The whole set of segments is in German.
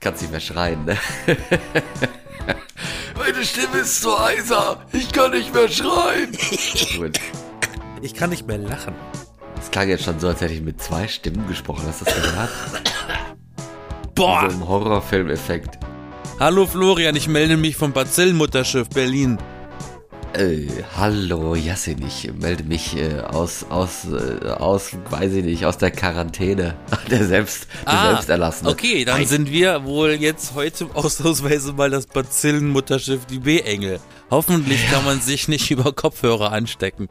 Kannst nicht mehr schreien, ne? Meine Stimme ist so heiser. Ich kann nicht mehr schreien. Gut. Ich kann nicht mehr lachen. Das klang jetzt schon so, als hätte ich mit zwei Stimmen gesprochen. Hast du das gehört? Boah! So ein Horrorfilm-Effekt. Hallo Florian, ich melde mich vom Bazillenmutterschiff Berlin. Äh, hallo Yassin, ich melde mich äh, aus, aus, äh, aus, weiß ich nicht, aus der Quarantäne. Der selbst, der Ah, Selbsterlassene. Okay, dann sind wir wohl jetzt heute ausnahmsweise mal das Bazillenmutterschiff, die B-Engel. Hoffentlich kann man sich nicht über Kopfhörer anstecken.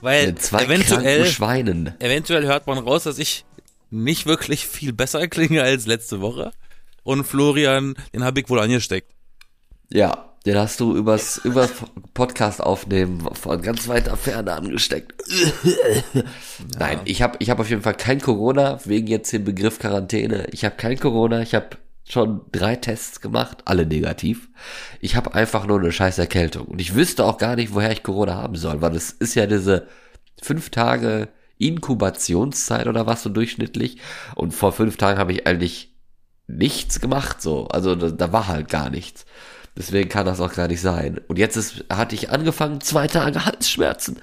Weil zwei eventuell, Schweinen. eventuell hört man raus, dass ich nicht wirklich viel besser klinge als letzte Woche. Und Florian, den habe ich wohl angesteckt. Ja, den hast du übers, übers Podcast aufnehmen von ganz weiter Ferne angesteckt. Nein, ich habe ich hab auf jeden Fall kein Corona, wegen jetzt dem Begriff Quarantäne. Ich habe kein Corona, ich habe schon drei Tests gemacht, alle negativ. Ich habe einfach nur eine scheiß Erkältung. Und ich wüsste auch gar nicht, woher ich Corona haben soll, weil es ist ja diese fünf Tage Inkubationszeit oder was so durchschnittlich. Und vor fünf Tagen habe ich eigentlich nichts gemacht so. Also da, da war halt gar nichts. Deswegen kann das auch gar nicht sein. Und jetzt ist, hatte ich angefangen, zwei Tage Halsschmerzen.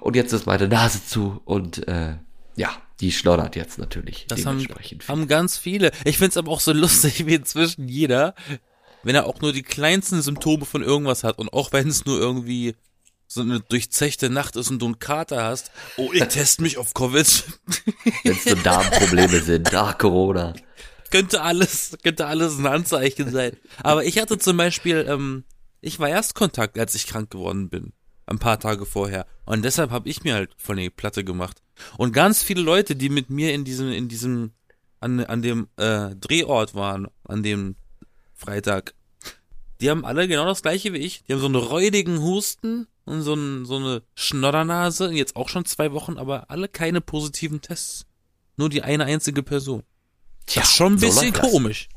Und jetzt ist meine Nase zu und äh, ja, die schlottert jetzt natürlich Das haben, haben ganz viele. Ich find's aber auch so lustig, wie inzwischen jeder, wenn er auch nur die kleinsten Symptome von irgendwas hat und auch wenn es nur irgendwie so eine durchzechte Nacht ist und du einen Kater hast, oh, ich teste mich auf Covid. Wenn es so Darmprobleme sind, ach Corona. Könnte alles, könnte alles ein Anzeichen sein. Aber ich hatte zum Beispiel, ähm, ich war Erstkontakt, als ich krank geworden bin. Ein paar Tage vorher. Und deshalb habe ich mir halt von die Platte gemacht. Und ganz viele Leute, die mit mir in diesem, in diesem, an, an dem äh, Drehort waren, an dem Freitag, die haben alle genau das gleiche wie ich. Die haben so einen räudigen Husten und so, ein, so eine Schnoddernase, jetzt auch schon zwei Wochen, aber alle keine positiven Tests. Nur die eine einzige Person. Tja, Das ist schon ein so bisschen das. komisch.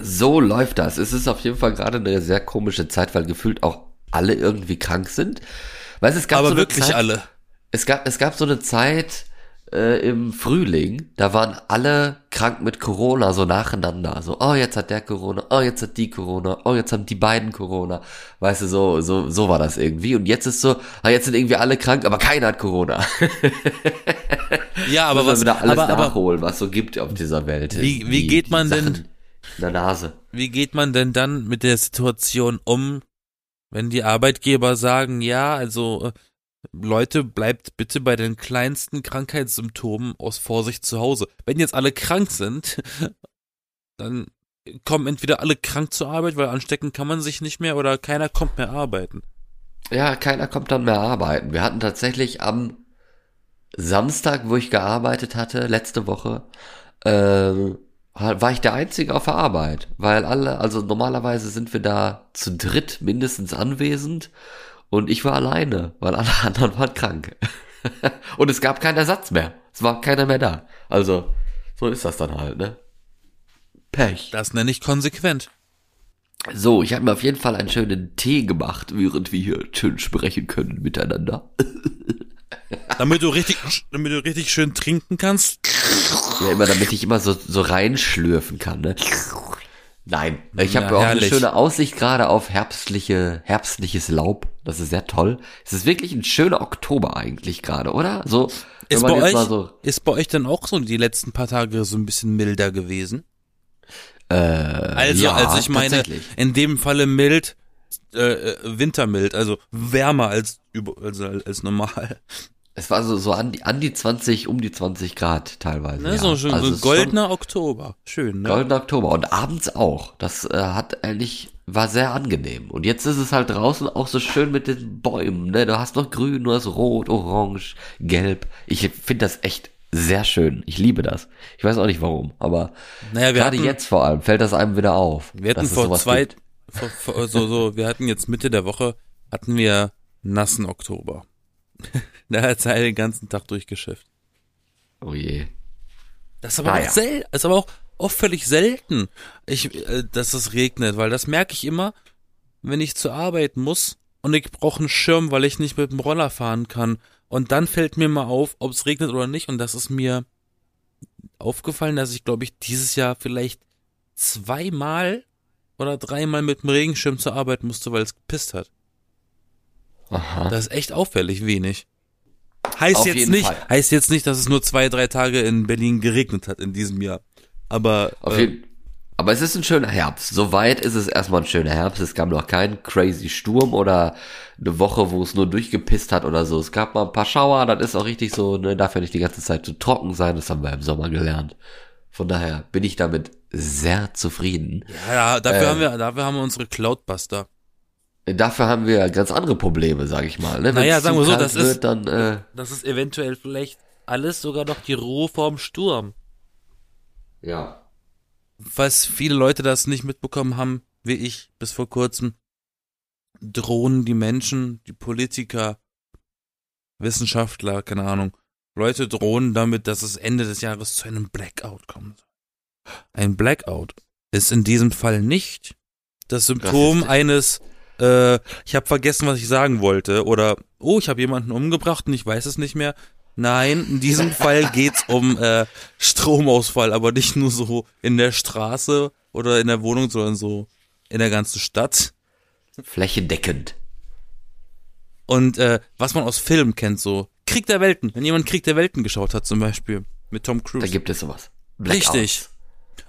So läuft das. Es ist auf jeden Fall gerade eine sehr komische Zeit, weil gefühlt auch alle irgendwie krank sind. Weißt, es gab Aber so wirklich Zeit, alle. Es gab, es gab so eine Zeit äh, im Frühling, da waren alle krank mit Corona so nacheinander. So, oh, jetzt hat der Corona, oh, jetzt hat die Corona, oh, jetzt haben die beiden Corona. Weißt du, so, so, so war das irgendwie. Und jetzt ist so, ah, jetzt sind irgendwie alle krank, aber keiner hat Corona. Ja, aber was, wieder alles aber, aber nachholen, was so gibt auf dieser Welt. Wie- wie geht man denn- In der Nase. wie geht man denn dann mit der Situation um, wenn die Arbeitgeber sagen, ja, also äh, Leute, bleibt bitte bei den kleinsten Krankheitssymptomen aus Vorsicht zu Hause. Wenn jetzt alle krank sind, dann kommen entweder alle krank zur Arbeit, weil anstecken kann man sich nicht mehr, oder keiner kommt mehr arbeiten. Ja, keiner kommt dann mehr arbeiten. Wir hatten tatsächlich am Samstag, wo ich gearbeitet hatte, letzte Woche, ähm, war ich der Einzige auf der Arbeit, weil alle, also normalerweise sind wir da zu dritt mindestens anwesend und ich war alleine, weil alle anderen waren krank. und es gab keinen Ersatz mehr. Es war keiner mehr da. Also, so ist das dann halt, ne? Pech. Das nenne ich konsequent. So, ich habe mir auf jeden Fall einen schönen Tee gemacht, während wir hier schön sprechen können miteinander. Damit du richtig, damit du richtig schön trinken kannst. Ja, immer damit ich immer so, so reinschlürfen kann, ne? Nein, ich habe Ja, auch eine schöne Aussicht gerade auf herbstliche, herbstliches Laub. Das ist sehr toll. Es ist wirklich ein schöner Oktober eigentlich gerade, oder? So, Ist bei, euch, so, ist bei euch dann auch so die letzten paar Tage so ein bisschen milder gewesen? äh, Also, ja, also ich meine, in dem Falle mild, äh, äh, wintermild, also wärmer als über, also als normal. Es war so, so an die, an die 20, um die 20 Grad teilweise. Ne? ja. So, schön, Also so goldener Oktober. Schön, ne? Goldener Oktober und abends auch. Das äh, hat eigentlich war sehr angenehm. Und jetzt ist es halt draußen auch so schön mit den Bäumen. Ne? Du hast noch Grün, du hast Rot, Orange, Gelb. Ich finde das echt sehr schön. Ich liebe das. Ich weiß auch nicht warum, aber Naja, gerade hatten, jetzt vor allem fällt das einem wieder auf. wir hatten vor zwei, vor, vor, so, so, wir hatten jetzt Mitte der Woche, hatten wir nassen Oktober. da hat er den ganzen Tag durchgeschifft. Oh je. Das ist aber Naja. auch sel ist aber auch, auch völlig selten, ich, äh, dass es regnet, weil das merke ich immer, wenn ich zur Arbeit muss und ich brauche einen Schirm, weil ich nicht mit dem Roller fahren kann. Und dann fällt mir mal auf, ob es regnet oder nicht. Und das ist mir aufgefallen, dass ich, glaube ich, dieses Jahr vielleicht zweimal oder dreimal mit dem Regenschirm zur Arbeit musste, weil es gepisst hat. Aha. Das ist echt auffällig wenig. Heißt Auf jetzt nicht, Fall. heißt jetzt nicht, dass es nur zwei, drei Tage in Berlin geregnet hat in diesem Jahr. Aber Auf äh, jeden, aber es ist ein schöner Herbst. Soweit ist es erstmal ein schöner Herbst. Es gab noch keinen crazy Sturm oder eine Woche, wo es nur durchgepisst hat oder so. Es gab mal ein paar Schauer, das ist auch richtig so, ne, darf ja nicht die ganze Zeit so trocken sein, das haben wir im Sommer gelernt. Von daher bin ich damit sehr zufrieden. ja, dafür äh, haben wir, dafür haben wir unsere Cloudbuster. Dafür haben wir ganz andere Probleme, sag ich mal. Ne? Naja, sagen wir so, das wird, ist- dann äh, Das ist eventuell vielleicht alles sogar noch die Ruhe vorm Sturm. ja. Falls viele Leute das nicht mitbekommen haben, wie ich bis vor kurzem, drohen die Menschen, die Politiker, Wissenschaftler, keine Ahnung, Leute drohen damit, dass es Ende des Jahres zu einem Blackout kommt. Ein Blackout ist in diesem Fall nicht das Symptom Rassistisch. eines, äh, ich habe vergessen, was ich sagen wollte, oder, oh, ich habe jemanden umgebracht und ich weiß es nicht mehr. Nein, in diesem Fall geht's um äh, Stromausfall, aber nicht nur so in der Straße oder in der Wohnung, sondern so in der ganzen Stadt. Flächendeckend. Und äh, was man aus Filmen kennt, so Krieg der Welten. Wenn jemand Krieg der Welten geschaut hat, zum Beispiel mit Tom Da Cruise. gibt es sowas. Blackouts. Richtig.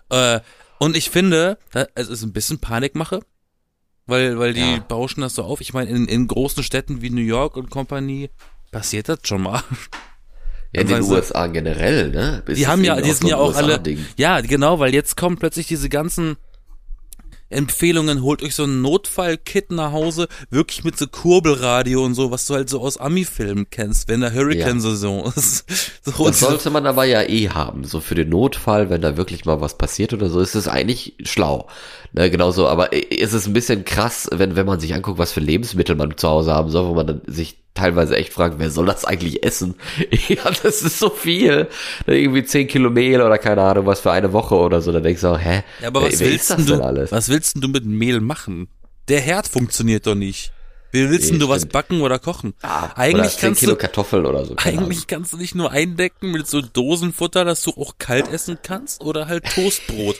Äh, und ich finde, da- es ist ein bisschen Panikmache, weil, weil die Ja. bauschen das so auf. Ich meine, in, in großen Städten wie New York und Company passiert das schon mal. Ja, in den USA generell, ne? Ist Die haben ja, die sind ja auch alle. Ja, genau, weil jetzt kommen plötzlich diese ganzen Empfehlungen, holt euch so ein Notfallkit nach Hause, wirklich mit so Kurbelradio und so, was du halt so aus Ami-Filmen kennst, wenn der Hurricane-Saison ist. So, Das sollte man aber ja eh haben, so für den Notfall, wenn da wirklich mal was passiert oder so, ist es eigentlich schlau. Ne, genauso, aber ist es ein bisschen krass, wenn, wenn man sich anguckt, was für Lebensmittel man zu Hause haben soll, wo man dann sich teilweise echt fragt, wer soll das eigentlich essen? ja, das ist so viel. Irgendwie 10 Kilo Mehl oder keine Ahnung, was für eine Woche oder so, dann denkst du auch, hä? ja, aber wer, was wer willst das denn denn du, alles? was willst denn du mit Mehl machen? Der Herd funktioniert doch nicht. Wie willst Nee, denn du was backen oder kochen? Ah, oder eigentlich 10 kannst Kilo du, Kartoffeln oder so. keine Ahnung. eigentlich kannst du nicht nur eindecken mit so Dosenfutter, dass du auch kalt essen kannst oder halt Toastbrot.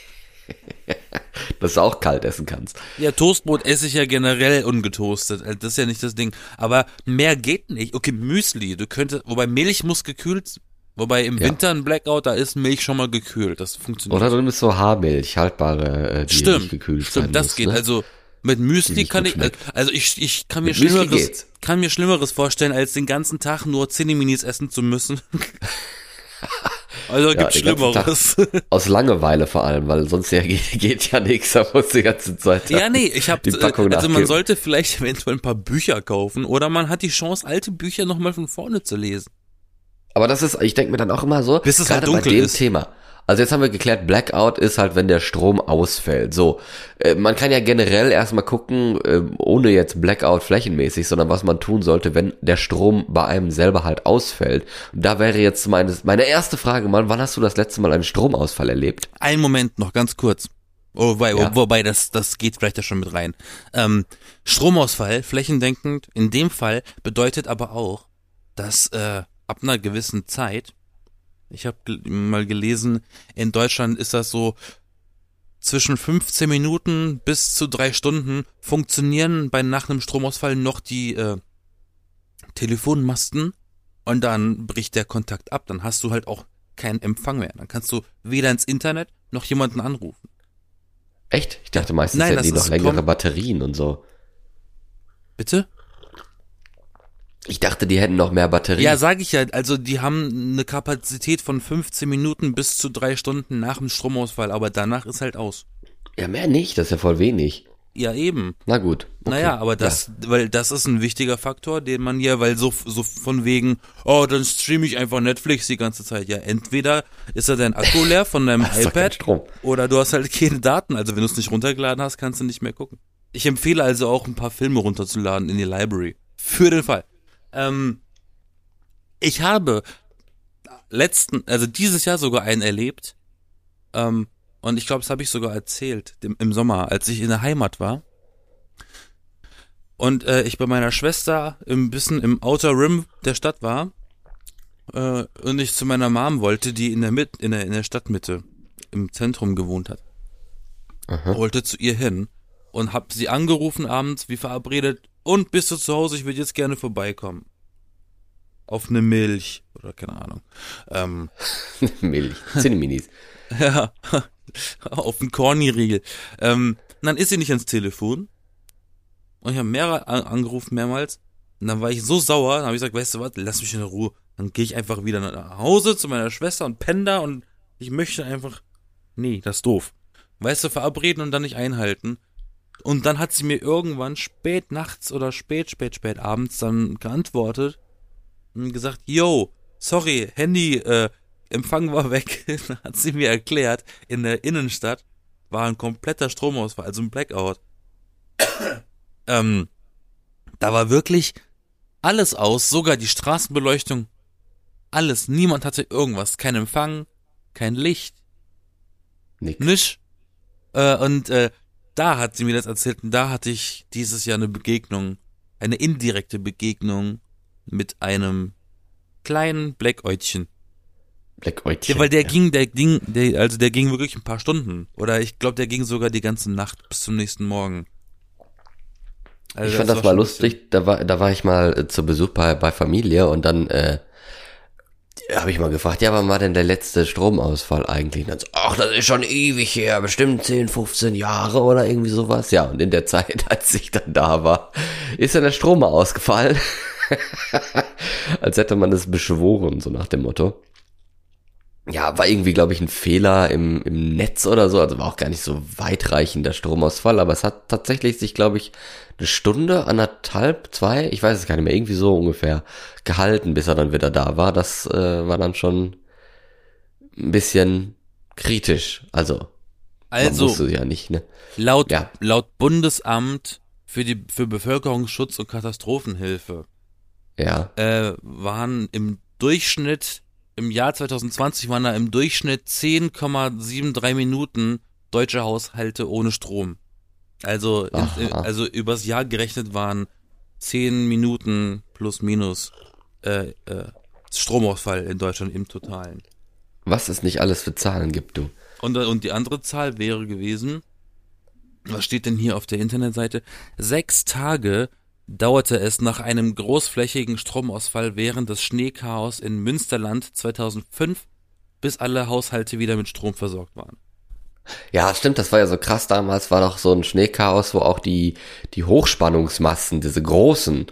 Dass du auch kalt essen kannst. Ja, Toastbrot esse ich ja generell ungetoastet. Also Das ist ja nicht das Ding. Aber mehr geht nicht. Okay, Müsli. Du könntest, wobei Milch muss gekühlt, wobei im Ja. Winter ein Blackout, da ist Milch schon mal gekühlt. Das funktioniert. Oder drin ist so Haarmilch, haltbare, äh, die nicht stimmt. gekühlt sein Stimmt, das muss, geht. Ne? Also mit Müsli nicht kann ich, schmeckt. also ich, ich kann mir Mit Schlimmeres, kann mir Schlimmeres vorstellen, als den ganzen Tag nur Zinni-Minis essen zu müssen. also gibt den ganzen Tag. Schlimmeres. Aus Langeweile vor allem, weil sonst ja geht, ja nichts, da muss die ganze Zeit. Ja, nee, ich habe Die Packung also man nachgeben. sollte vielleicht eventuell ein paar Bücher kaufen oder man hat die Chance alte Bücher nochmal von vorne zu lesen. Aber das ist, ich denke mir dann auch immer so, halt gerade bei dem ist. Thema. Also jetzt haben wir geklärt, Blackout ist halt, wenn der Strom ausfällt. So, äh, man kann ja generell erstmal gucken, äh, ohne jetzt Blackout flächenmäßig, sondern was man tun sollte, wenn der Strom bei einem selber halt ausfällt. Und da wäre jetzt meine, meine erste Frage, Mann, wann hast du das letzte Mal einen Stromausfall erlebt? Einen Moment noch, ganz kurz. Wobei, Ja. wobei das, das geht vielleicht ja schon mit rein. Ähm, Stromausfall, flächendeckend, in dem Fall bedeutet aber auch, dass äh, ab einer gewissen Zeit, ich habe mal gelesen, in Deutschland ist das so zwischen 15 Minuten bis zu drei Stunden funktionieren bei nach einem Stromausfall noch die äh, Telefonmasten und dann bricht der Kontakt ab. Dann hast du halt auch keinen Empfang mehr. Dann kannst du weder ins Internet noch jemanden anrufen. Echt? Ich dachte meistens Nein, hätten die noch längere Batterien und so. Bitte? Ich dachte, die hätten noch mehr Batterien. Ja, sage ich ja. Also die haben eine Kapazität von 15 Minuten bis zu drei Stunden nach dem Stromausfall, aber danach ist halt aus. ja, mehr nicht, das ist ja voll wenig. Ja, eben. Na gut. Okay. Naja, aber das, weil das ist ein wichtiger Faktor, den man ja, weil so, so von wegen, oh, dann streame ich einfach Netflix die ganze Zeit. Ja, entweder ist da dein Akku leer von deinem iPad oder du hast halt keine Daten. Also wenn du es nicht runtergeladen hast, kannst du nicht mehr gucken. Ich empfehle also auch ein paar Filme runterzuladen in die Library. Für den Fall. Ähm, ich habe letzten, also dieses Jahr sogar einen erlebt. Ähm, und ich glaube, das habe ich sogar erzählt dem, im Sommer, als ich in der Heimat war. Und äh, ich bei meiner Schwester ein bisschen im Outer Rim der Stadt war. Äh, und ich zu meiner Mom wollte, die in der, Mit in der, in der Stadtmitte im Zentrum gewohnt hat. wollte zu ihr hin und hab sie angerufen abends, wie verabredet, und bist du zu Hause, ich würde jetzt gerne vorbeikommen. Auf eine Milch oder keine Ahnung. Ähm, Milch. Zinni-Minis. ja, auf einen Corny-Riegel. Ähm, dann ist sie nicht ans Telefon. Und ich habe mehrere an- angerufen, mehrmals. Und dann war ich so sauer, dann habe ich gesagt, weißt du was, lass mich in Ruhe. Dann gehe ich einfach wieder nach Hause zu meiner Schwester und penne da und ich möchte einfach. Nee, das ist doof. Weißt du, verabreden und dann nicht einhalten. Und dann hat sie mir irgendwann spät nachts oder spät, spät, spät abends dann geantwortet und gesagt, yo, sorry, Handy, äh, Empfang war weg. dann hat sie mir erklärt, in der Innenstadt war ein kompletter Stromausfall, also ein Blackout. ähm, da war wirklich alles aus, sogar die Straßenbeleuchtung, alles. Niemand hatte irgendwas, kein Empfang, kein Licht, Nix. nisch. Äh, und äh, da hat sie mir das erzählt und da hatte ich dieses Jahr eine Begegnung, eine indirekte Begegnung mit einem kleinen Blackäutchen. Black Oitchen. Ja, weil der ging, der ging, der, also der ging wirklich ein paar Stunden. Oder ich glaube, der ging sogar die ganze Nacht bis zum nächsten Morgen. Also Ich fand das war mal lustig, da war, da war ich mal äh, zu Besuch bei, bei Familie und dann äh, habe ich mal gefragt, ja, wann war denn der letzte Stromausfall eigentlich? So, ach, das ist schon ewig her, bestimmt 10, 15 Jahre oder irgendwie sowas. Ja, und in der Zeit, als ich dann da war, ist dann der Strom ausgefallen. als hätte man es beschworen, so nach dem Motto. Ja, war irgendwie, glaube ich, ein Fehler im, im Netz oder so. Also war auch gar nicht so weitreichender Stromausfall, aber es hat tatsächlich sich, glaube ich, eine Stunde, anderthalb, zwei, ich weiß es gar nicht mehr, irgendwie so ungefähr gehalten, bis er dann wieder da war. Das äh, war dann schon ein bisschen kritisch. Also, Also, ja nicht, ne? laut, Ja. laut Bundesamt für die, für Bevölkerungsschutz und Katastrophenhilfe, Ja, äh, waren im Durchschnitt, im Jahr 2020 waren da im Durchschnitt 10,73 Minuten deutsche Haushalte ohne Strom. Also, in, also übers Jahr gerechnet waren 10 Minuten plus minus äh, äh, Stromausfall in Deutschland im Totalen. was es nicht alles für Zahlen gibt, du. Und, und die andere Zahl wäre gewesen, was steht denn hier auf der Internetseite? Sechs Tage dauerte es nach einem großflächigen Stromausfall während des Schneechaos in Münsterland 2005, bis alle Haushalte wieder mit Strom versorgt waren. Ja, stimmt, das war ja so krass. Damals war doch so ein Schneechaos, wo auch die, die Hochspannungsmassen, diese großen,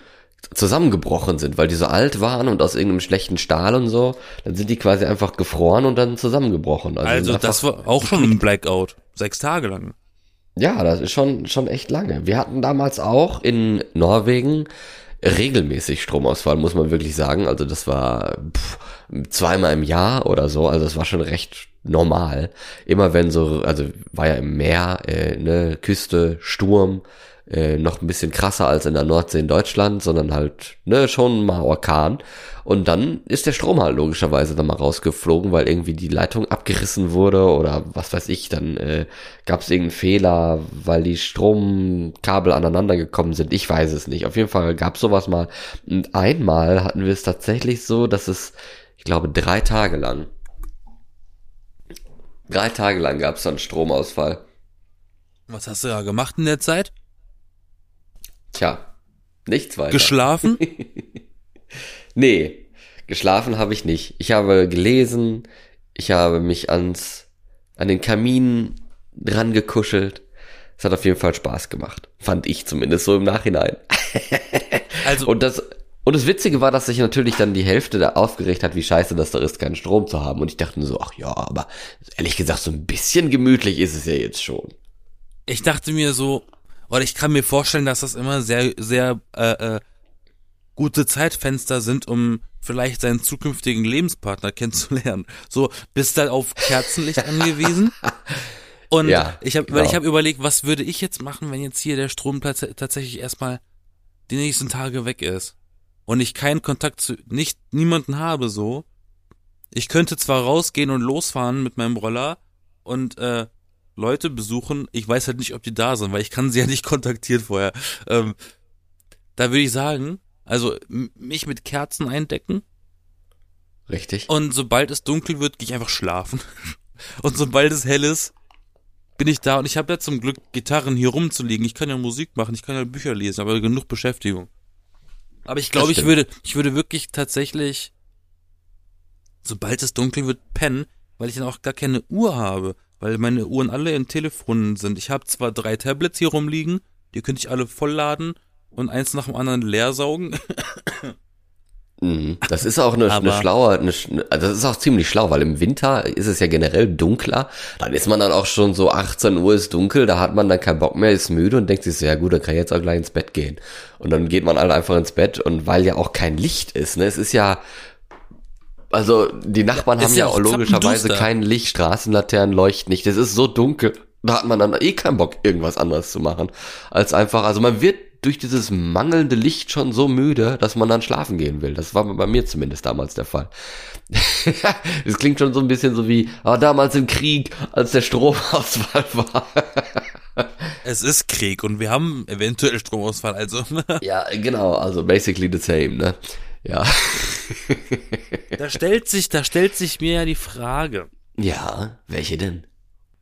zusammengebrochen sind, weil die so alt waren und aus irgendeinem schlechten Stahl und so. Dann sind die quasi einfach gefroren und dann zusammengebrochen. Also einfach- das war auch schon ein Blackout. Sechs Tage lang. Ja, das ist schon, schon echt lange. Wir hatten damals auch in Norwegen regelmäßig Stromausfall, muss man wirklich sagen. Also das war pff, zweimal im Jahr oder so. Also das war schon recht normal. Immer wenn so, also war ja im Meer, äh, ne, Küste, Sturm, äh, noch ein bisschen krasser als in der Nordsee in Deutschland, sondern halt, ne, schon mal Orkan. Und dann ist der Strom halt logischerweise dann mal rausgeflogen, weil irgendwie die Leitung abgerissen wurde oder was weiß ich, dann äh, gab es irgendeinen Fehler, weil die Stromkabel aneinander gekommen sind. Ich weiß es nicht. Auf jeden Fall gab es sowas mal. Und einmal hatten wir es tatsächlich so, dass es, ich glaube, drei Tage lang, drei Tage lang gab es dann Stromausfall. Was hast du da gemacht in der Zeit? Tja, nichts weiter. Geschlafen? Nee, geschlafen habe ich nicht. Ich habe gelesen, ich habe mich ans, an den Kamin dran gekuschelt. Es hat auf jeden Fall Spaß gemacht. Fand ich zumindest so im Nachhinein. Also, Und das, und das Witzige war, dass sich natürlich dann die Hälfte da aufgeregt hat, wie scheiße das da ist, keinen Strom zu haben. Und ich dachte mir so, ach ja, aber ehrlich gesagt, so ein bisschen gemütlich ist es ja jetzt schon. ich dachte mir so, oder ich kann mir vorstellen, dass das immer sehr, sehr äh, äh, gute Zeitfenster sind, um vielleicht seinen zukünftigen Lebenspartner kennenzulernen. So, bist da auf Kerzenlicht angewiesen? Und Ja, ich habe, weil ich genau. habe überlegt, was würde ich jetzt machen, wenn jetzt hier der Strom tats tatsächlich erstmal die nächsten Tage weg ist und ich keinen Kontakt zu nicht niemanden habe so. Ich könnte zwar rausgehen und losfahren mit meinem Roller und äh, Leute besuchen. Ich weiß halt nicht, ob die da sind, weil ich kann sie ja nicht kontaktieren vorher. Ähm, da würde ich sagen, also mich mit Kerzen eindecken Richtig? und sobald es dunkel wird, gehe ich einfach schlafen. Und sobald es hell ist, bin ich da und ich habe ja zum Glück Gitarren hier rumzuliegen. Ich kann ja Musik machen, ich kann ja Bücher lesen, aber genug Beschäftigung. Aber ich glaube, ich würde, ich würde wirklich tatsächlich, sobald es dunkel wird, pennen, weil ich dann auch gar keine Uhr habe, weil meine Uhren alle in Telefonen sind. Ich habe zwar drei Tablets hier rumliegen, die könnte ich alle vollladen und eins nach dem anderen leer saugen. Mhm. Das ist auch eine, eine schlaue, eine, also das ist auch ziemlich schlau, weil im Winter ist es ja generell dunkler. Dann ist man dann auch schon so 18 Uhr ist dunkel, da hat man dann keinen Bock mehr, ist müde und denkt sich so, ja gut, dann kann ich jetzt auch gleich ins Bett gehen. Und dann geht man halt einfach ins Bett und weil ja auch kein Licht ist, ne, es ist ja, also die Nachbarn ja, haben ja auch logischerweise kein Licht, Straßenlaternen leuchten nicht, es ist so dunkel. Da hat man dann eh keinen Bock, irgendwas anderes zu machen. Als einfach, also man wird durch dieses mangelnde Licht schon so müde, dass man dann schlafen gehen will. Das war bei mir zumindest damals der Fall. Es klingt schon so ein bisschen so wie oh, damals im Krieg, als der Stromausfall war. es ist Krieg und wir haben eventuell Stromausfall, also. ja, genau, also basically the same, ne? Ja. da stellt sich, da stellt sich mir ja die Frage. Ja, welche denn?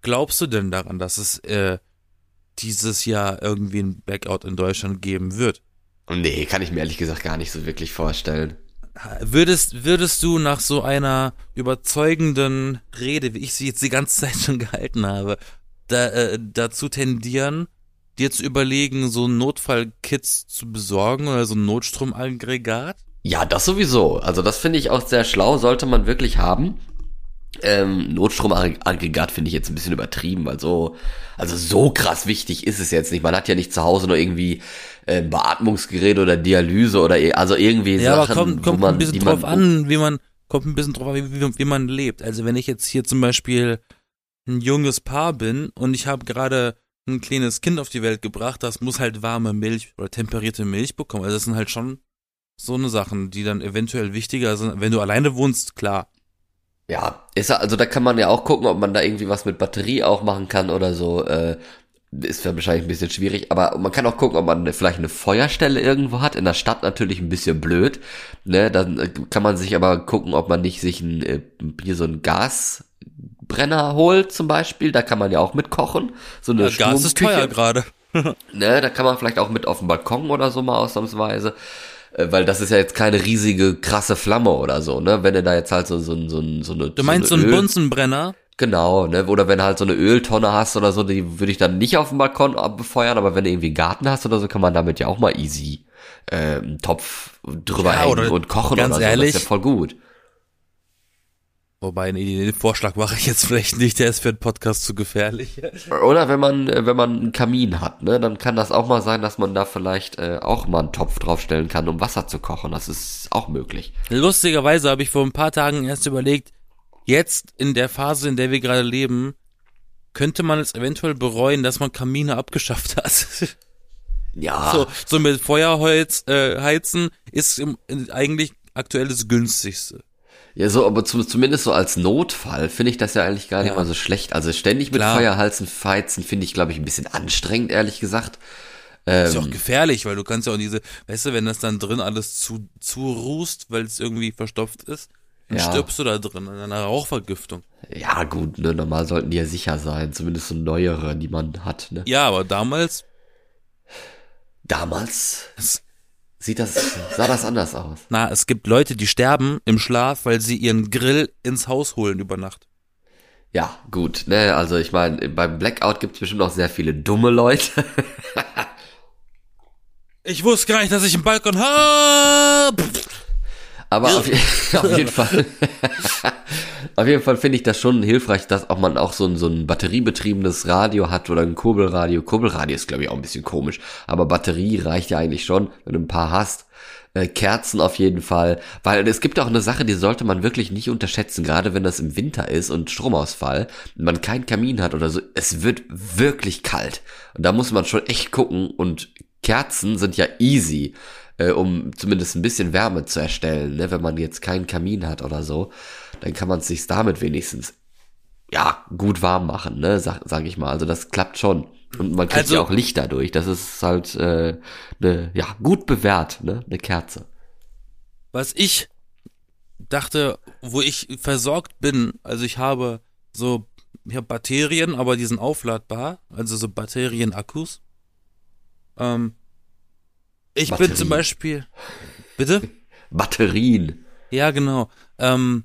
Glaubst du denn daran, dass es äh, dieses Jahr irgendwie ein Blackout in Deutschland geben wird. Nee, kann ich mir ehrlich gesagt gar nicht so wirklich vorstellen. Würdest, würdest du nach so einer überzeugenden Rede, wie ich sie jetzt die ganze Zeit schon gehalten habe, da, äh, dazu tendieren, dir zu überlegen, so Notfallkits zu besorgen oder so ein Notstromaggregat? Ja, das sowieso. Also das finde ich auch sehr schlau, sollte man wirklich haben. Ähm, Notstromaggregat finde ich jetzt ein bisschen übertrieben, weil so, also so krass wichtig ist es jetzt nicht. Man hat ja nicht zu Hause nur irgendwie äh, Beatmungsgerät oder Dialyse oder also irgendwie ja, Sachen, aber kommt, kommt man, ein bisschen drauf an, wie man, kommt ein bisschen drauf an, wie, wie, wie man lebt. Also wenn ich jetzt hier zum Beispiel ein junges Paar bin und ich habe gerade ein kleines Kind auf die Welt gebracht, das muss halt warme Milch oder temperierte Milch bekommen. Also das sind halt schon so eine Sachen, die dann eventuell wichtiger sind. Wenn du alleine wohnst, klar, ja, ist also da kann man ja auch gucken, ob man da irgendwie was mit Batterie auch machen kann oder so. Äh, ist ja wahrscheinlich ein bisschen schwierig, aber man kann auch gucken, ob man vielleicht eine Feuerstelle irgendwo hat. In der Stadt natürlich ein bisschen blöd. Ne, dann kann man sich aber gucken, ob man nicht sich ein, äh, hier so ein Gasbrenner holt zum Beispiel. Da kann man ja auch mitkochen. So eine ja, Gas ist teuer gerade. ne, da kann man vielleicht auch mit auf dem Balkon oder so mal ausnahmsweise. Äh, weil das ist ja jetzt keine riesige krasse Flamme oder so, ne? Wenn du da jetzt halt so so so, so eine Du meinst so, eine so einen Bunsenbrenner? Genau, ne? Oder wenn du halt so eine Öltonne hast oder so, die würde ich dann nicht auf dem Balkon befeuern, aber wenn du irgendwie einen Garten hast oder so, kann man damit ja auch mal easy äh, einen Topf drüber ja, hängen und kochen ganz oder so. Ehrlich, das ist ja voll gut. Wobei, nee, den Vorschlag mache ich jetzt vielleicht nicht, der ist für einen Podcast zu gefährlich. Oder wenn man, äh, wenn man einen Kamin hat, ne, dann kann das auch mal sein, dass man da vielleicht äh, auch mal einen Topf draufstellen kann, um Wasser zu kochen. Das ist auch möglich. Lustigerweise habe ich vor ein paar Tagen erst überlegt, jetzt in der Phase, in der wir gerade leben, könnte man es eventuell bereuen, dass man Kamine abgeschafft hat. Ja. So, so mit Feuerholz äh, heizen ist im, eigentlich aktuell das günstigste. Ja, so, aber zum, zumindest so als Notfall finde ich das ja eigentlich gar nicht ja. mal so schlecht. Also ständig mit Klar. Feuerhalsen feizen finde ich, glaube ich, ein bisschen anstrengend, ehrlich gesagt. Ähm, ist ja auch gefährlich, weil du kannst ja auch diese, weißt du, wenn das dann drin alles zu, zu rußt, weil es irgendwie verstopft ist, dann ja. stirbst du da drin an einer Rauchvergiftung. Ja, gut, ne, normal sollten die ja sicher sein, zumindest so neuere, die man hat, ne. Ja, aber damals. Damals? Das, sieht das, sah das anders aus. Na, es gibt Leute, die sterben im Schlaf, weil sie ihren Grill ins Haus holen über Nacht. Ja, gut, ne, also ich meine, beim Blackout gibt es bestimmt auch sehr viele dumme Leute. ich wusste gar nicht, dass ich einen Balkon habe. Aber auf, auf jeden Fall. Auf jeden Fall finde ich das schon hilfreich, dass auch man auch so ein, so ein batteriebetriebenes Radio hat oder ein Kurbelradio. Kurbelradio ist, glaube ich, auch ein bisschen komisch. Aber Batterie reicht ja eigentlich schon, wenn du ein paar hast. Äh, Kerzen auf jeden Fall. Weil es gibt auch eine Sache, die sollte man wirklich nicht unterschätzen, gerade wenn das im Winter ist und Stromausfall, man keinen Kamin hat oder so. Es wird wirklich kalt. Und da muss man schon echt gucken und Kerzen sind ja easy äh, um zumindest ein bisschen Wärme zu erstellen, ne? wenn man jetzt keinen Kamin hat oder so dann kann man es sich damit wenigstens ja gut warm machen, ne, sag, sag ich mal. Also das klappt schon. Und man kriegt also, ja auch Licht dadurch. Das ist halt äh, ne, ja gut bewährt, ne, eine Kerze. Was ich dachte, wo ich versorgt bin, also ich habe so ich habe Batterien, aber die sind aufladbar, also so Batterienakkus. Ähm, ich bin Batterien. zum Beispiel, bitte? Batterien. Ja, genau. Ähm,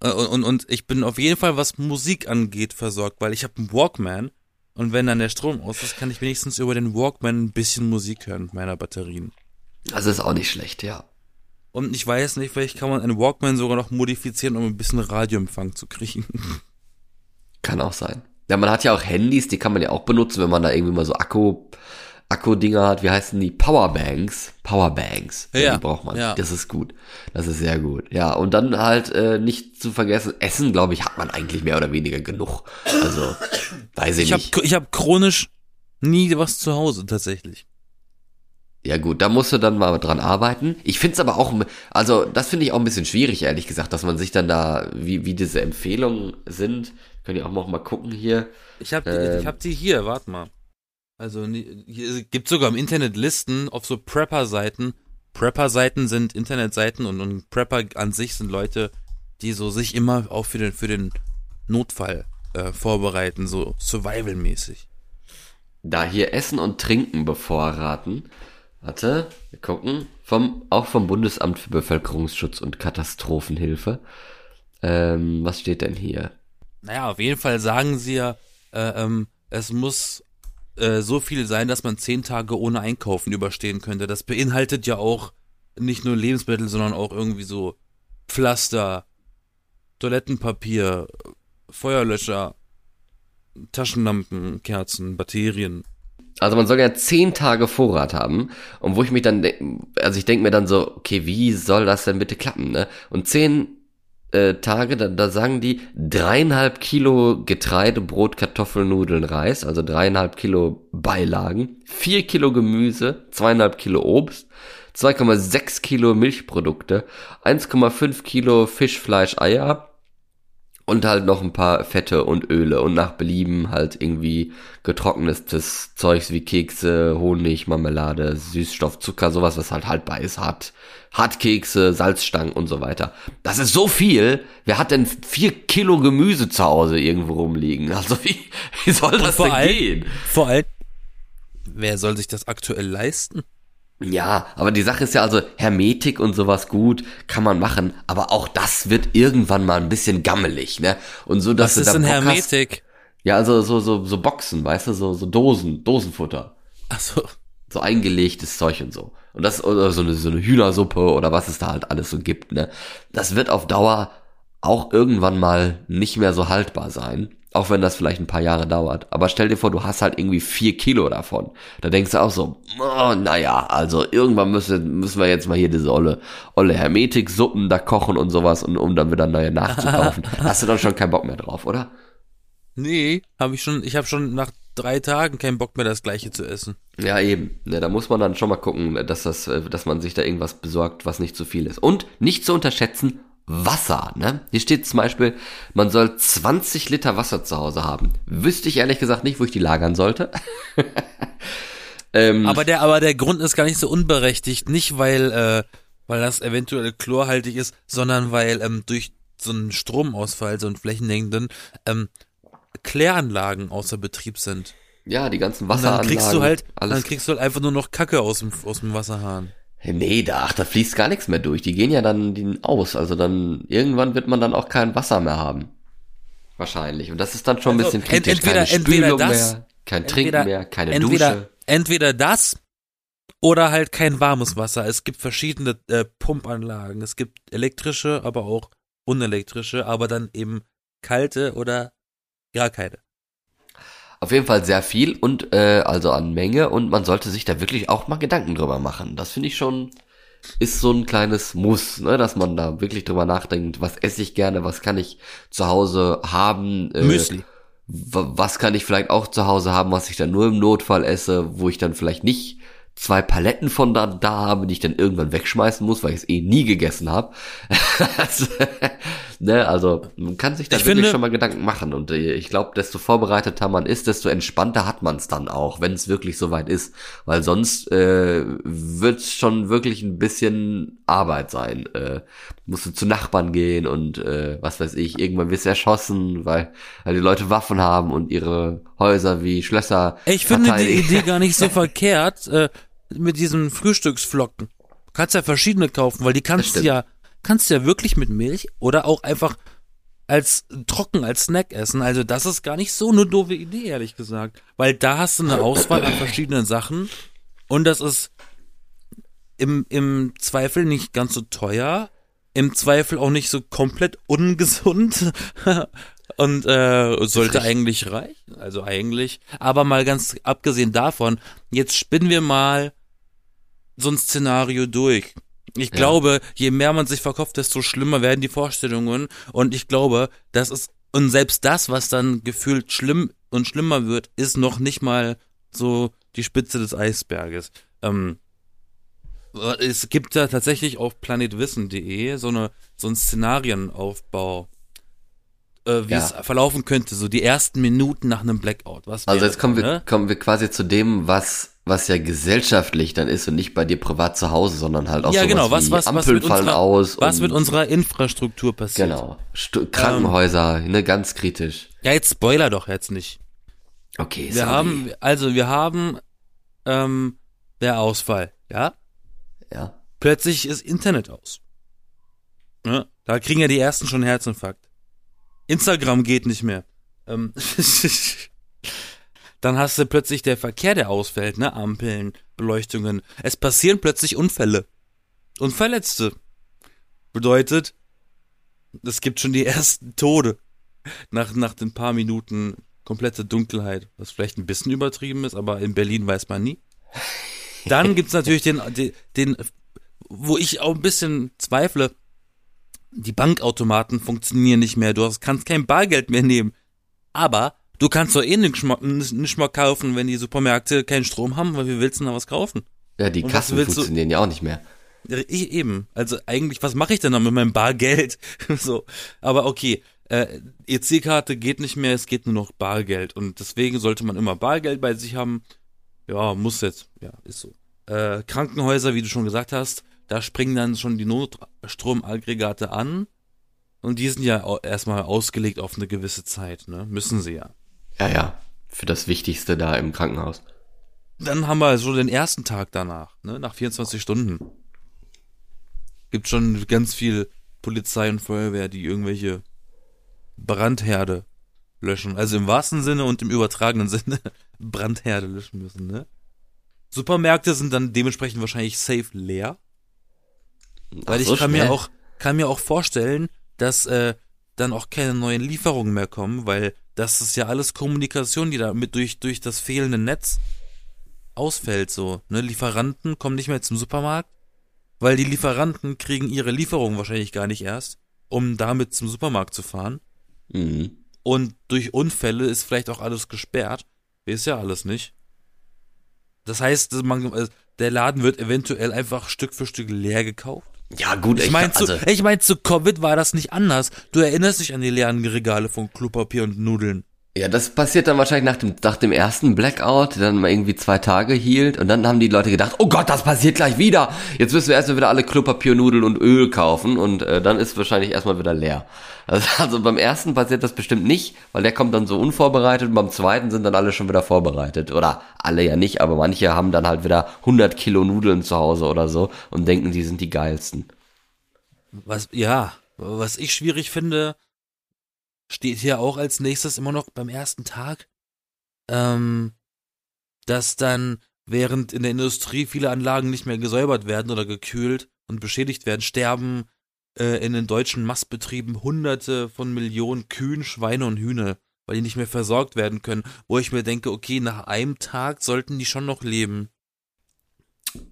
äh, und, und, und ich bin auf jeden Fall, was Musik angeht, versorgt, weil ich habe einen Walkman und wenn dann der Strom aus ist, kann ich wenigstens über den Walkman ein bisschen Musik hören mit meiner Batterien. Das ist auch nicht schlecht, ja. Und ich weiß nicht, vielleicht kann man einen Walkman sogar noch modifizieren, um ein bisschen Radioempfang zu kriegen. Kann auch sein. Ja, man hat ja auch Handys, die kann man ja auch benutzen, wenn man da irgendwie mal so Akku, Akku-Dinger hat. Wie heißen die? Powerbanks. Powerbanks. Ja, die braucht man. ja. Das ist gut. Das ist sehr gut. Ja, und dann halt äh, nicht zu vergessen, Essen, glaube ich, hat man eigentlich mehr oder weniger genug. Also, weiß ich, Ich habe nicht. ich hab chronisch nie was zu Hause tatsächlich. Ja gut, da musst du dann mal dran arbeiten. Ich find's aber auch, also das finde ich auch ein bisschen schwierig, ehrlich gesagt, dass man sich dann da, wie, wie diese Empfehlungen sind, könnt ihr auch noch mal gucken hier. Ich habe Ähm. ich hab die hier, warte mal. Also es gibt sogar im Internet Listen auf so Prepper-Seiten. Prepper-Seiten sind Internetseiten und, und Prepper an sich sind Leute, die so sich immer auch für den für den Notfall äh, vorbereiten, so Survival-mäßig. Da hier Essen und Trinken bevorraten. Warte, wir gucken. Vom, auch vom Bundesamt für Bevölkerungsschutz und Katastrophenhilfe. Ähm, was steht denn hier? Naja, auf jeden Fall sagen sie ja, äh, ähm, es muss äh, so viel sein, dass man zehn Tage ohne Einkaufen überstehen könnte. Das beinhaltet ja auch nicht nur Lebensmittel, sondern auch irgendwie so Pflaster, Toilettenpapier, Feuerlöscher, Taschenlampen, Kerzen, Batterien. Also man soll ja zehn Tage Vorrat haben. Und wo ich mich dann, also ich denke mir dann so, okay, wie soll das denn bitte klappen, ne? Und zehn äh, Tage, da, da sagen die dreieinhalb Kilo Getreide, Brot, Kartoffeln, Nudeln, Reis, also dreieinhalb Kilo Beilagen, vier Kilo Gemüse, zweieinhalb Kilo Obst, 2,6 Kilo Milchprodukte, 1,5 Kilo Fisch, Fleisch, Eier, und halt noch ein paar Fette und Öle und nach Belieben halt irgendwie getrocknetes Zeugs wie Kekse, Honig, Marmelade, Süßstoff, Zucker, sowas, was halt haltbar ist, hart, Hartkekse, Salzstangen und so weiter. Das ist so viel. Wer hat denn vier Kilo Gemüse zu Hause irgendwo rumliegen? Also wie, wie soll das vor denn allem- gehen? Vor allem, wer soll sich das aktuell leisten? Ja, aber die Sache ist ja also, Hermetik und sowas gut, kann man machen, aber auch das wird irgendwann mal ein bisschen gammelig, ne? Und so, dass Was ist denn Bock hast, Hermetik? Ja, also so, so, so Boxen, weißt du, so, so Dosen, Dosenfutter. Achso, So eingelegtes Zeug und so. Und das, oder so eine, so eine Hühnersuppe oder was es da halt alles so gibt, ne. Das wird auf Dauer auch irgendwann mal nicht mehr so haltbar sein. Auch wenn das vielleicht ein paar Jahre dauert. Aber stell dir vor, du hast halt irgendwie vier Kilo davon. Da denkst du auch so, oh, naja, also irgendwann müssen, müssen wir jetzt mal hier diese olle, olle Hermetik-Suppen da kochen und sowas, und, um dann wieder neue nachzukaufen. hast du dann schon keinen Bock mehr drauf, oder? nee, habe ich schon, ich habe schon nach drei Tagen keinen Bock mehr, das gleiche zu essen. Ja, eben. Ne, da muss man dann schon mal gucken, dass das, äh, dass man sich da irgendwas besorgt, was nicht zu viel ist. Und nicht zu unterschätzen, Wasser, ne? Hier steht zum Beispiel, man soll 20 Liter Wasser zu Hause haben. Wüsste ich ehrlich gesagt nicht, wo ich die lagern sollte. ähm, Aber der, aber der Grund ist gar nicht so unberechtigt, nicht weil, äh, weil das eventuell chlorhaltig ist, sondern weil ähm, durch so einen Stromausfall, so einen flächendeckenden, ähm, Kläranlagen außer Betrieb sind. ja, die ganzen Und dann Wasseranlagen. kriegst du halt, dann kriegst du halt einfach nur noch Kacke aus dem, aus dem Wasserhahn. Nee, da, ach, da fließt gar nichts mehr durch. Die gehen ja dann die aus. Also dann, irgendwann wird man dann auch kein Wasser mehr haben. Wahrscheinlich. Und das ist dann schon ein Also, bisschen kritisch. ent- entweder- keine entweder Spülung das, mehr, kein entweder- Trinken mehr, keine entweder, Dusche. entweder das oder halt kein warmes Wasser. Es gibt verschiedene äh, Pumpanlagen. Es gibt elektrische, aber auch unelektrische, aber dann eben kalte oder gar keine. Auf jeden Fall sehr viel und äh, also an Menge und man sollte sich da wirklich auch mal Gedanken drüber machen. Das finde ich schon ist so ein kleines Muss, ne, dass man da wirklich drüber nachdenkt, was esse ich gerne, was kann ich zu Hause haben, äh, Müsli. wa- was kann ich vielleicht auch zu Hause haben, was ich dann nur im Notfall esse, wo ich dann vielleicht nicht zwei Paletten von da, da habe, die ich dann irgendwann wegschmeißen muss, weil ich es eh nie gegessen habe. also, ne, also man kann sich da Ich wirklich finde- schon mal Gedanken machen. Und äh, ich glaube, desto vorbereiteter man ist, desto entspannter hat man es dann auch, wenn es wirklich soweit ist. Weil sonst äh, wird schon wirklich ein bisschen Arbeit sein. Äh, musst du zu Nachbarn gehen und äh, was weiß ich, irgendwann wirst du erschossen, weil, weil die Leute Waffen haben und ihre Häuser wie Schlösser Ich finde die. Idee gar nicht so verkehrt äh, mit diesen Frühstücksflocken. Du kannst ja verschiedene kaufen, weil die kannst du ja kannst du ja wirklich mit Milch oder auch einfach als trocken als Snack essen. Also das ist gar nicht so eine doofe Idee, ehrlich gesagt, weil da hast du eine Auswahl an verschiedenen Sachen und das ist im im Zweifel nicht ganz so teuer, im Zweifel auch nicht so komplett ungesund und äh, sollte eigentlich reichen. Also eigentlich. Aber mal ganz abgesehen davon, jetzt spinnen wir mal so ein Szenario durch. Ich glaube, je mehr man sich verkauft, desto schlimmer werden die Vorstellungen. Und ich glaube, das ist, und selbst das, was dann gefühlt schlimm und schlimmer wird, ist noch nicht mal so die Spitze des Eisberges. Ähm, es gibt da tatsächlich auf planetwissen.de so eine so ein Szenarienaufbau, äh, wie Ja. es verlaufen könnte, so die ersten Minuten nach einem Blackout. Was Also jetzt kommen wir, ne? kommen wir quasi zu dem, was, was ja gesellschaftlich dann ist und nicht bei dir privat zu Hause, sondern halt auch ja sowas genau, was was was Ampeln mit fallen unserer, aus. was mit unserer Infrastruktur passiert. Genau. Stu Krankenhäuser, ne, ganz kritisch. Ja, jetzt Spoiler doch jetzt nicht. Okay, Wir sorry. haben also wir haben ähm, der Ausfall, ja? Ja. Plötzlich ist Internet aus. Ne? Da kriegen ja die ersten schon Herzinfarkt. Instagram geht nicht mehr. Ähm, dann hast du plötzlich der Verkehr, der ausfällt, ne? Ampeln, Beleuchtungen. Es passieren plötzlich Unfälle. Und Verletzte. Bedeutet, es gibt schon die ersten Tode. Nach, nach den paar Minuten komplette Dunkelheit. Was vielleicht ein bisschen übertrieben ist, aber in Berlin weiß man nie. Dann gibt's natürlich den, den, den, wo ich auch ein bisschen zweifle. Die Bankautomaten funktionieren nicht mehr. Du hast, kannst kein Bargeld mehr nehmen. Aber du kannst doch eh nicht mal, nicht mal kaufen, wenn die Supermärkte keinen Strom haben, weil wie willst du denn da was kaufen? Ja, die Und Kassen funktionieren ja auch nicht mehr. Ich eben. Also eigentlich, was mache ich denn dann mit meinem Bargeld? so. Aber okay, äh, EC-Karte geht nicht mehr, es geht nur noch Bargeld. Und deswegen sollte man immer Bargeld bei sich haben. Ja, muss jetzt. Ja, ist so. Äh, Krankenhäuser, wie du schon gesagt hast, da springen dann schon die Notstromaggregate an. Und die sind ja erstmal ausgelegt auf eine gewisse Zeit, ne? Müssen sie ja. Ja, ja. Für das Wichtigste da im Krankenhaus. Dann haben wir so den ersten Tag danach, ne? Nach 24 Stunden. Gibt schon ganz viel Polizei und Feuerwehr, die irgendwelche Brandherde löschen. Also im wahrsten Sinne und im übertragenen Sinne Brandherde löschen müssen, ne? Supermärkte sind dann dementsprechend wahrscheinlich safe leer. Weil Ach, ich so kann schnell? mir auch, kann mir auch vorstellen, dass äh, dann auch keine neuen Lieferungen mehr kommen, weil das ist ja alles Kommunikation, die da mit durch, durch das fehlende Netz ausfällt so. Ne? Lieferanten kommen nicht mehr zum Supermarkt, weil die Lieferanten kriegen ihre Lieferung wahrscheinlich gar nicht erst, um damit zum Supermarkt zu fahren. Mhm. Und durch Unfälle ist vielleicht auch alles gesperrt. Ist ja alles nicht. Das heißt, man, äh, der Laden wird eventuell einfach Stück für Stück leer gekauft. Ja, gut, Ich meine, zu, also, ich mein, zu Covid war das nicht anders. Du erinnerst dich an die leeren Regale von Klopapier und Nudeln. Ja, das passiert dann wahrscheinlich nach dem, nach dem ersten Blackout, der dann mal irgendwie zwei Tage hielt und dann haben die Leute gedacht, oh Gott, das passiert gleich wieder. Jetzt müssen wir erstmal wieder alle Klopapier, Nudeln und Öl kaufen und äh, dann ist wahrscheinlich erstmal wieder leer. Also, also beim ersten passiert das bestimmt nicht, weil der kommt dann so unvorbereitet und beim zweiten sind dann alle schon wieder vorbereitet. Oder alle ja nicht, aber manche haben dann halt wieder 100 Kilo Nudeln zu Hause oder so und denken, die sind die geilsten. Was, ja, was ich schwierig finde, steht hier auch als nächstes immer noch beim ersten Tag, ähm, dass dann, während in der Industrie viele Anlagen nicht mehr gesäubert werden oder gekühlt und beschädigt werden, sterben äh, in den deutschen Mastbetrieben hunderte von Millionen Kühen, Schweine und Hühner, weil die nicht mehr versorgt werden können, wo ich mir denke, okay, nach einem Tag sollten die schon noch leben.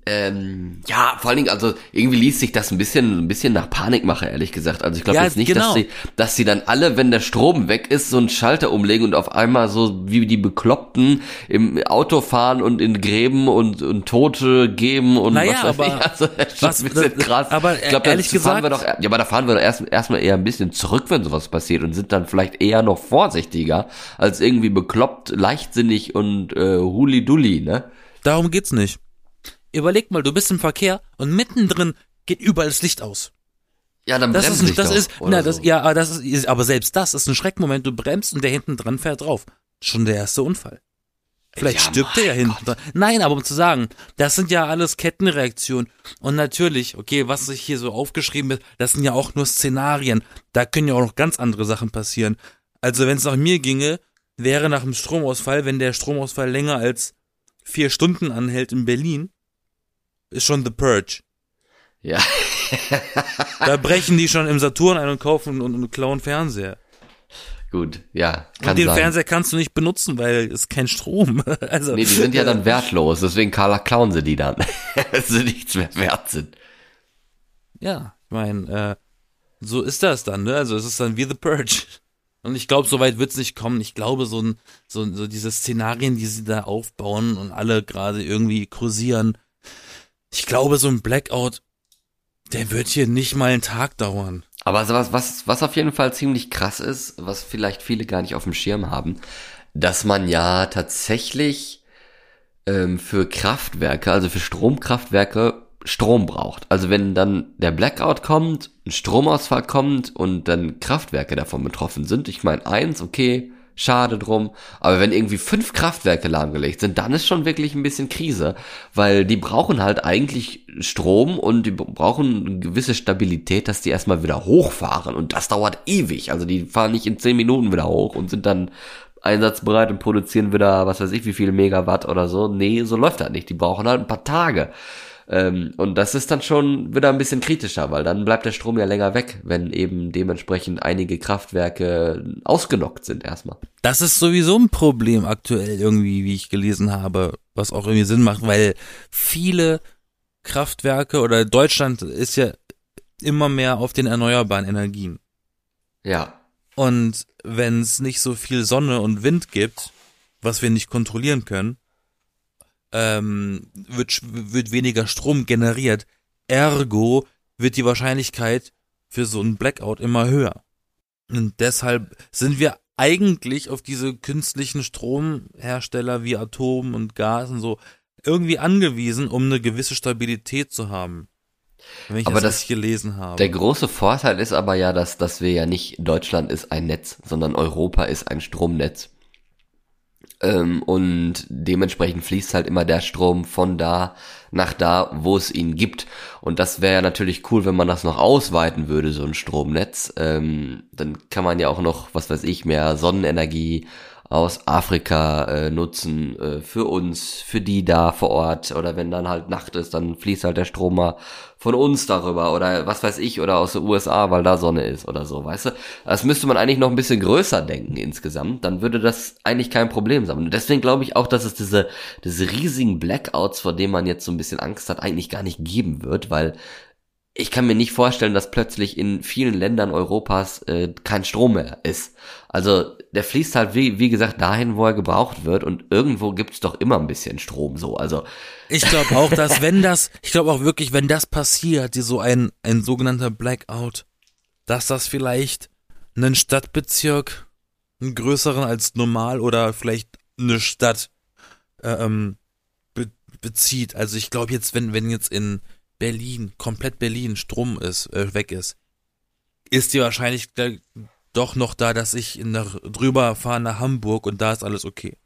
Ähm, ja, vor allen Dingen, also irgendwie liest sich das ein bisschen, ein bisschen nach Panikmache, ehrlich gesagt. Also ich glaube Ja, jetzt nicht, genau. dass sie, dass sie dann alle, wenn der Strom weg ist, so einen Schalter umlegen und auf einmal so wie die Bekloppten im Auto fahren und in Gräben und, und Tote geben und Naja, was weiß aber ich. Also das ist was- ein bisschen das- krass. aber ich glaube, ehrlich fahren wir doch, gesagt- ja, aber da fahren wir doch erst erstmal eher ein bisschen zurück, wenn sowas passiert und sind dann vielleicht eher noch vorsichtiger als irgendwie bekloppt, leichtsinnig und äh, huli-dulli, ne? Darum geht's nicht. Überleg mal, du bist im Verkehr und mittendrin geht überall das Licht aus. Ja, dann Das bremst ist, das doch, ist, na, das, so. ja, aber das ist, aber selbst das ist ein Schreckmoment. Du bremst und der hinten dran fährt drauf. Schon der erste Unfall. Vielleicht Ja, stirbt der ja hinten dran. Nein, aber um zu sagen, das sind ja alles Kettenreaktionen. Und natürlich, okay, was sich hier so aufgeschrieben ist, das sind ja auch nur Szenarien. Da können ja auch noch ganz andere Sachen passieren. Also wenn es nach mir ginge, wäre nach dem Stromausfall, wenn der Stromausfall länger als vier Stunden anhält in Berlin, ist schon The Purge. Ja. Da brechen die schon im Saturn ein und kaufen und, und klauen Fernseher. Gut, ja, kann und den sein. Fernseher kannst du nicht benutzen, weil es kein Strom. Also Nee, die sind ja dann wertlos, deswegen klauen sie die dann, weil sie nichts mehr wert sind. ja, ich meine, äh, so ist das dann, ne? Also es ist dann wie The Purge. Und ich glaube, so weit wird's nicht kommen. Ich glaube, so ein, so, so diese Szenarien, die sie da aufbauen und alle gerade irgendwie kursieren, ich glaube, so ein Blackout, der wird hier nicht mal einen Tag dauern. Aber so was, was, was auf jeden Fall ziemlich krass ist, was vielleicht viele gar nicht auf dem Schirm haben, dass man ja tatsächlich ähm, für Kraftwerke, also für Stromkraftwerke, Strom braucht. Also wenn dann der Blackout kommt, ein Stromausfall kommt und dann Kraftwerke davon betroffen sind, ich meine eins, okay, schade drum, aber wenn irgendwie fünf Kraftwerke lahmgelegt sind, dann ist schon wirklich ein bisschen Krise, weil die brauchen halt eigentlich Strom und die brauchen eine gewisse Stabilität, dass die erstmal wieder hochfahren und das dauert ewig. Also die fahren nicht in zehn Minuten wieder hoch und sind dann einsatzbereit und produzieren wieder, was weiß ich, wie viel Megawatt oder so. Nee, so läuft das nicht. Die brauchen halt ein paar Tage. Ähm, und das ist dann schon wieder ein bisschen kritischer, weil dann bleibt der Strom ja länger weg, wenn eben dementsprechend einige Kraftwerke ausgenockt sind erstmal. Das ist sowieso ein Problem aktuell irgendwie, wie ich gelesen habe, was auch irgendwie Sinn macht, weil viele Kraftwerke oder Deutschland ist ja immer mehr auf den erneuerbaren Energien. Ja. Und wenn es nicht so viel Sonne und Wind gibt, was wir nicht kontrollieren können, ähm, wird, wird weniger Strom generiert. Ergo wird die Wahrscheinlichkeit für so einen Blackout immer höher. Und deshalb sind wir eigentlich auf diese künstlichen Stromhersteller wie Atom und Gas und so irgendwie angewiesen, um eine gewisse Stabilität zu haben. Wenn ich Aber das, das- gelesen habe. Der große Vorteil ist aber ja, dass, dass wir ja nicht, Deutschland ist ein Netz, sondern Europa ist ein Stromnetz. Ähm, und dementsprechend fließt halt immer der Strom von da nach da, wo es ihn gibt. Und das wäre ja natürlich cool, wenn man das noch ausweiten würde, so ein Stromnetz. Ähm, dann kann man ja auch noch, was weiß ich, mehr Sonnenenergie aus Afrika äh, nutzen äh, für uns, für die da vor Ort oder wenn dann halt Nacht ist, dann fließt halt der Strom mal von uns darüber oder was weiß ich oder aus den USA, weil da Sonne ist oder so, weißt du? Das müsste man eigentlich noch ein bisschen größer denken insgesamt, dann würde das eigentlich kein Problem sein. Und deswegen glaube ich auch, dass es diese diese riesigen Blackouts, vor denen man jetzt so ein bisschen Angst hat, eigentlich gar nicht geben wird, weil ich kann mir nicht vorstellen, dass plötzlich in vielen Ländern Europas äh, kein Strom mehr ist. Also der fließt halt, wie, wie gesagt, dahin, wo er gebraucht wird und irgendwo gibt's doch immer ein bisschen Strom so. Also Ich glaube auch, dass wenn das, ich glaube auch wirklich, wenn das passiert, die so ein, ein sogenannter Blackout, dass das vielleicht einen Stadtbezirk, einen größeren als normal oder vielleicht eine Stadt äh, ähm, be bezieht. Also ich glaube jetzt, wenn, wenn jetzt in Berlin, komplett Berlin Strom ist, äh, weg ist, ist die Wahrscheinlichkeit doch noch da, dass ich nach, drüber fahre nach Hamburg und da ist alles okay.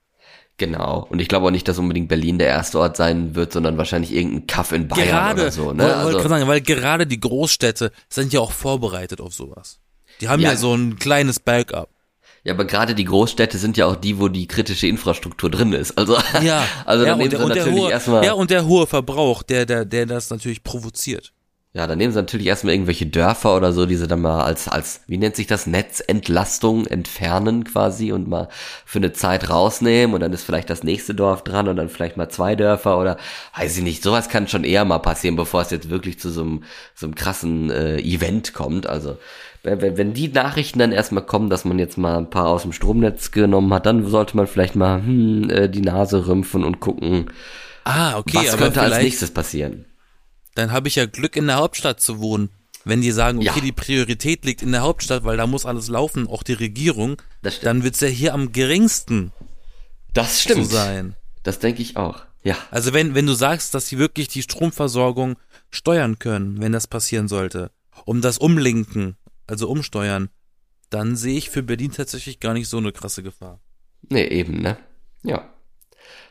genau. Und ich glaube auch nicht, dass unbedingt Berlin der erste Ort sein wird, sondern wahrscheinlich irgendein Kaff in Bayern gerade, oder so. Ne? wollte Also, gerade sagen, weil gerade die Großstädte sind ja auch vorbereitet auf sowas. Die haben ja, Ja. so ein kleines Backup. Ja, aber gerade die Großstädte sind ja auch die, wo die kritische Infrastruktur drin ist. Also, Ja, also ja, dann nehmen sie der, natürlich hohe, erstmal. ja, und der hohe Verbrauch, der, der, der das natürlich provoziert. Ja, dann nehmen sie natürlich erstmal irgendwelche Dörfer oder so, die sie dann mal als, als, wie nennt sich das, Netzentlastung entfernen quasi und mal für eine Zeit rausnehmen und dann ist vielleicht das nächste Dorf dran und dann vielleicht mal zwei Dörfer oder weiß ich nicht, sowas kann schon eher mal passieren, bevor es jetzt wirklich zu so einem, so einem krassen äh, Event kommt. Also wenn, wenn die Nachrichten dann erstmal kommen, dass man jetzt mal ein paar aus dem Stromnetz genommen hat, dann sollte man vielleicht mal hm, äh, die Nase rümpfen und gucken, Ah, okay, was könnte als nächstes passieren. dann habe ich ja Glück in der Hauptstadt zu wohnen. Wenn die sagen, okay, Ja. die Priorität liegt in der Hauptstadt, weil da muss alles laufen, auch die Regierung, Das dann wird's ja hier am geringsten Das zu stimmt. sein. Das denke ich auch. Ja. Also wenn, wenn du sagst, dass sie wirklich die Stromversorgung steuern können, wenn das passieren sollte, um das umlinken, also umsteuern, dann sehe ich für Berlin tatsächlich gar nicht so eine krasse Gefahr. Nee, eben, ne? Ja.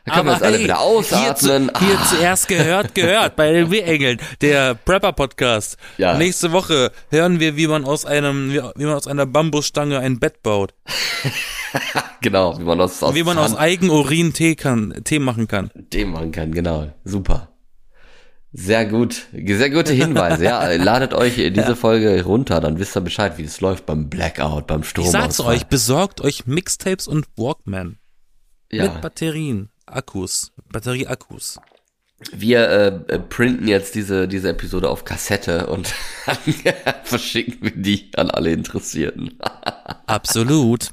Da können wir jetzt alle hey, wieder ausatmen. Hier, zu, hier Ah, zuerst gehört, gehört bei den W-Engeln, der Prepper-Podcast. Ja. Nächste Woche hören wir, wie man aus einem, wie, man aus einer Bambusstange ein Bett baut. genau, wie man aus, aus, Wie man aus Eigenurin Tee kann, Tee machen kann. dem machen kann, genau. Super. Sehr gut. Sehr gute Hinweise. Ja, ladet euch diese Folge runter, dann wisst ihr Bescheid, wie es läuft beim Blackout, beim Strom. Ich sag's euch, besorgt euch Mixtapes und Walkman. Ja. Mit Batterien, Akkus, Batterieakkus. Wir äh, äh, printen jetzt diese, diese Episode auf Kassette und verschicken wir die an alle Interessierten. Absolut.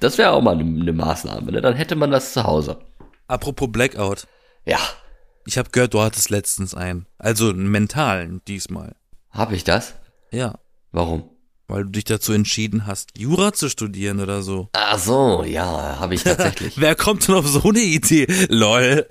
Das wäre auch mal eine ne Maßnahme, ne? Dann hätte man das zu Hause. Apropos Blackout. Ja. Ich habe gehört, du hattest letztens einen. Also einen mentalen diesmal. Habe ich das? Ja. Warum? Weil du dich dazu entschieden hast, Jura zu studieren oder so. Ach so, ja, habe ich tatsächlich. Wer kommt denn auf so eine Idee? Lol.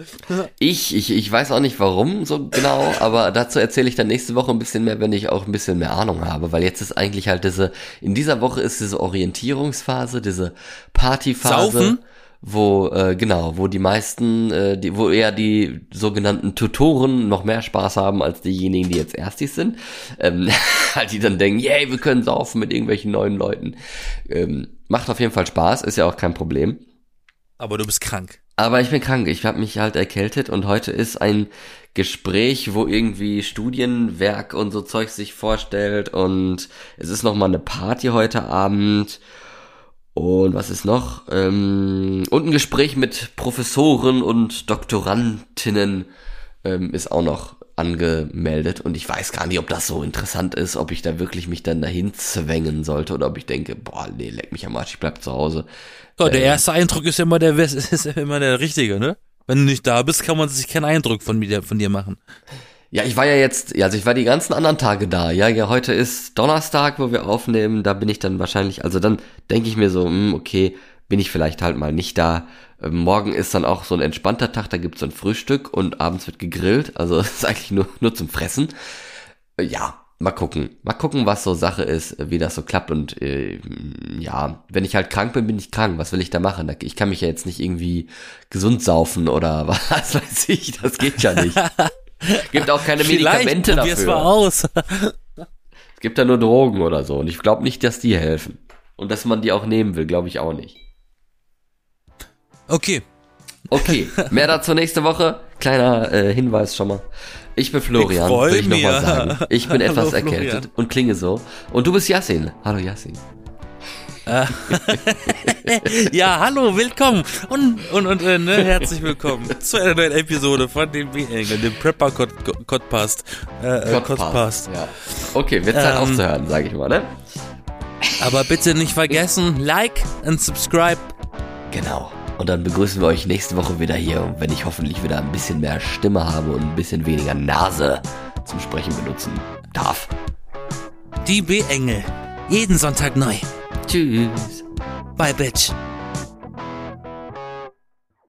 Ich, ich, ich weiß auch nicht warum so genau, aber dazu erzähle ich dann nächste Woche ein bisschen mehr, wenn ich auch ein bisschen mehr Ahnung habe, weil jetzt ist eigentlich halt diese, in dieser Woche ist diese Orientierungsphase, diese Partyphase. Saufen? Wo, äh, genau, wo die meisten, äh, die, wo eher die sogenannten Tutoren noch mehr Spaß haben als diejenigen, die jetzt Erstis sind. Ähm, halt die dann denken, yay, wir können saufen mit irgendwelchen neuen Leuten. Ähm, macht auf jeden Fall Spaß, ist ja auch kein Problem. Aber du bist krank. Aber ich bin krank, ich habe mich halt erkältet und heute ist ein Gespräch, wo irgendwie Studienwerk und so Zeug sich vorstellt und es ist noch mal eine Party heute Abend und was ist noch? Ähm, und ein Gespräch mit Professoren und Doktorandinnen ähm, ist auch noch angemeldet und ich weiß gar nicht, ob das so interessant ist, ob ich da wirklich mich dann dahin zwängen sollte oder ob ich denke, boah, nee, leck mich am Arsch, ich bleib zu Hause. Ja, der erste Eindruck ist ja immer der, ist immer der richtige, ne? Wenn du nicht da bist, kann man sich keinen Eindruck von dir, von dir machen. Ja, ich war ja jetzt, also ich war die ganzen anderen Tage da. Ja, ja, heute ist Donnerstag, wo wir aufnehmen. Da bin ich dann wahrscheinlich, also dann denke ich mir so, hm, okay, bin ich vielleicht halt mal nicht da. Ähm, morgen ist dann auch so ein entspannter Tag, da gibt's so ein Frühstück und abends wird gegrillt. Also es ist eigentlich nur, nur zum Fressen. Äh, ja, mal gucken. Mal gucken, was so Sache ist, äh, wie das so klappt. Und äh, ja, wenn ich halt krank bin, bin ich krank. Was will ich da machen? Ich kann mich ja jetzt nicht irgendwie gesund saufen oder was weiß ich. Das geht ja nicht. Gibt auch keine Medikamente probier's mal dafür. aus. Es gibt ja nur Drogen oder so. Und ich glaube nicht, dass die helfen. Und dass man die auch nehmen will, glaube ich auch nicht. Okay. Okay, mehr dazu nächste Woche. Kleiner äh, Hinweis schon mal. Ich bin Florian, Ich will ich noch mich. mal sagen. Ich bin Hallo, etwas Florian. erkältet und klinge so. Und du bist Yassin. Hallo Yassin. Ja, hallo, willkommen und, und, und äh, ne, herzlich willkommen zu einer neuen Episode von dem B-Engel, dem Prepper Podcast. Äh, äh. Ja. Okay, wird Zeit Ähm, aufzuhören, sage ich mal, ne? Aber bitte nicht vergessen, like und subscribe. Genau. Und dann begrüßen wir euch nächste Woche wieder hier, wenn ich hoffentlich wieder ein bisschen mehr Stimme habe und ein bisschen weniger Nase zum Sprechen benutzen darf. Die B-Engel. Jeden Sonntag neu. Tschüss. Bye, Bitch.